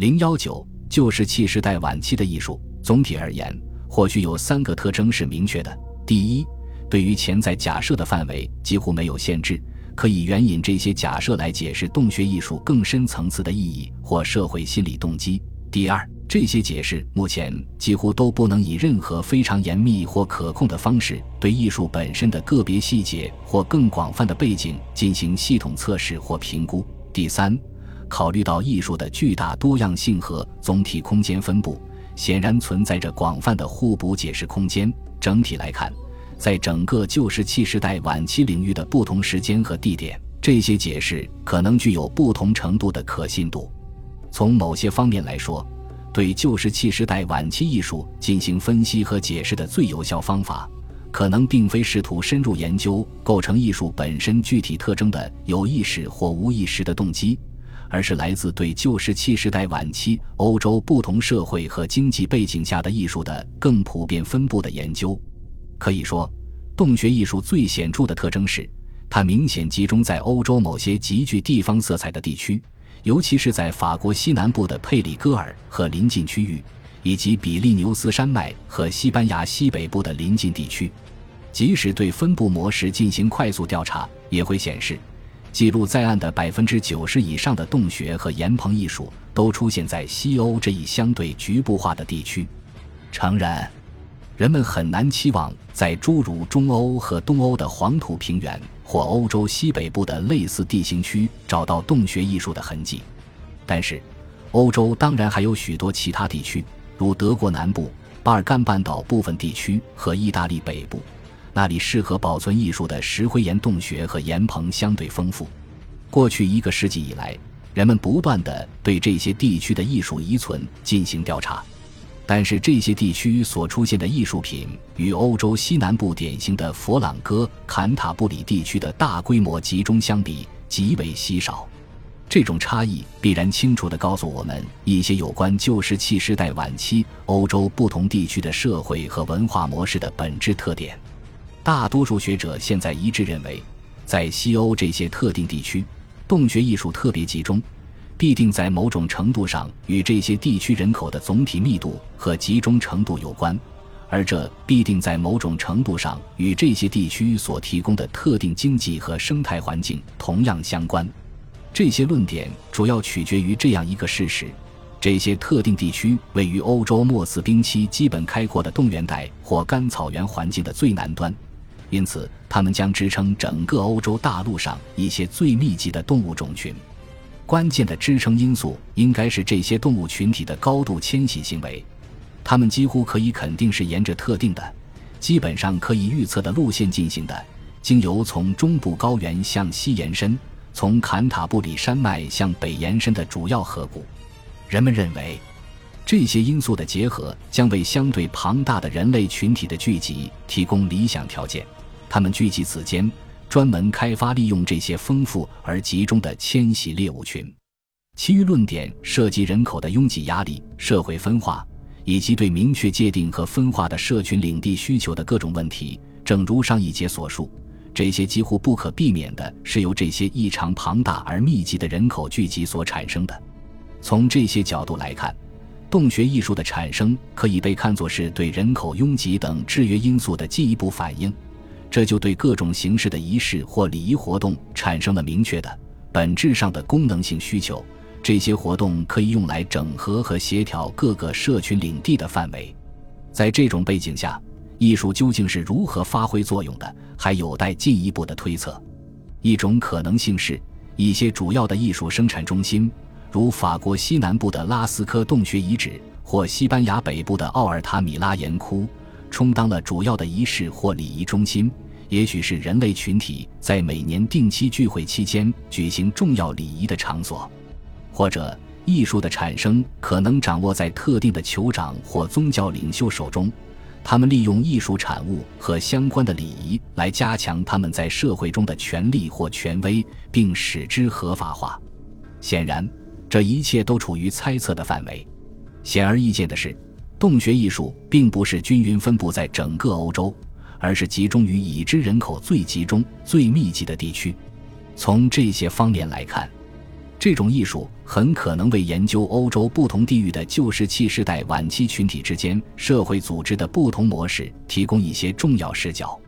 零幺九旧石器时代晚期的艺术，总体而言，或许有三个特征是明确的：第一，对于潜在假设的范围几乎没有限制，可以援引这些假设来解释洞穴艺术更深层次的意义或社会心理动机；第二，这些解释目前几乎都不能以任何非常严密或可控的方式对艺术本身的个别细节或更广泛的背景进行系统测试或评估；第三。考虑到艺术的巨大多样性和总体空间分布，显然存在着广泛的互补解释空间。整体来看，在整个旧石器时代晚期领域的不同时间和地点，这些解释可能具有不同程度的可信度。从某些方面来说，对旧石器时代晚期艺术进行分析和解释的最有效方法，可能并非试图深入研究构成艺术本身具体特征的有意识或无意识的动机。而是来自对旧石器时代晚期欧洲不同社会和经济背景下的艺术的更普遍分布的研究。可以说，洞穴艺术最显著的特征是，它明显集中在欧洲某些极具地方色彩的地区，尤其是在法国西南部的佩里戈尔和邻近区域，以及比利牛斯山脉和西班牙西北部的邻近地区。即使对分布模式进行快速调查，也会显示。记录在案的百分之九十以上的洞穴和岩棚艺术都出现在西欧这一相对局部化的地区。诚然，人们很难期望在诸如中欧和东欧的黄土平原或欧洲西北部的类似地形区找到洞穴艺术的痕迹。但是，欧洲当然还有许多其他地区，如德国南部、巴尔干半岛部分地区和意大利北部。那里适合保存艺术的石灰岩洞穴和岩棚相对丰富。过去一个世纪以来，人们不断地对这些地区的艺术遗存进行调查，但是这些地区所出现的艺术品与欧洲西南部典型的佛朗哥、坎塔布里地区的大规模集中相比极为稀少。这种差异必然清楚地告诉我们一些有关旧石器时代晚期欧洲不同地区的社会和文化模式的本质特点。大多数学者现在一致认为，在西欧这些特定地区，洞穴艺术特别集中，必定在某种程度上与这些地区人口的总体密度和集中程度有关，而这必定在某种程度上与这些地区所提供的特定经济和生态环境同样相关。这些论点主要取决于这样一个事实。这些特定地区位于欧洲末次冰期基本开阔的冻原带或干草原环境的最南端。因此，它们将支撑整个欧洲大陆上一些最密集的动物种群。关键的支撑因素应该是这些动物群体的高度迁徙行为。它们几乎可以肯定是沿着特定的、基本上可以预测的路线进行的，经由从中部高原向西延伸、从坎塔布里山脉向北延伸的主要河谷。人们认为。这些因素的结合将为相对庞大的人类群体的聚集提供理想条件。他们聚集此间，专门开发利用这些丰富而集中的迁徙猎物群。其余论点涉及人口的拥挤压力、社会分化以及对明确界定和分化的社群领地需求的各种问题。正如上一节所述，这些几乎不可避免的是由这些异常庞大而密集的人口聚集所产生的。从这些角度来看。洞穴艺术的产生可以被看作是对人口拥挤等制约因素的进一步反应，这就对各种形式的仪式或礼仪活动产生了明确的、本质上的功能性需求。这些活动可以用来整合和协调各个社群领地的范围。在这种背景下，艺术究竟是如何发挥作用的，还有待进一步的推测。一种可能性是，一些主要的艺术生产中心。如法国西南部的拉斯科洞穴遗址，或西班牙北部的奥尔塔米拉岩窟，充当了主要的仪式或礼仪中心。也许是人类群体在每年定期聚会期间举行重要礼仪的场所，或者艺术的产生可能掌握在特定的酋长或宗教领袖手中。他们利用艺术产物和相关的礼仪来加强他们在社会中的权力或权威，并使之合法化。显然。这一切都处于猜测的范围。显而易见的是，洞穴艺术并不是均匀分布在整个欧洲，而是集中于已知人口最集中、最密集的地区。从这些方面来看，这种艺术很可能为研究欧洲不同地域的旧石器时代晚期群体之间社会组织的不同模式提供一些重要视角。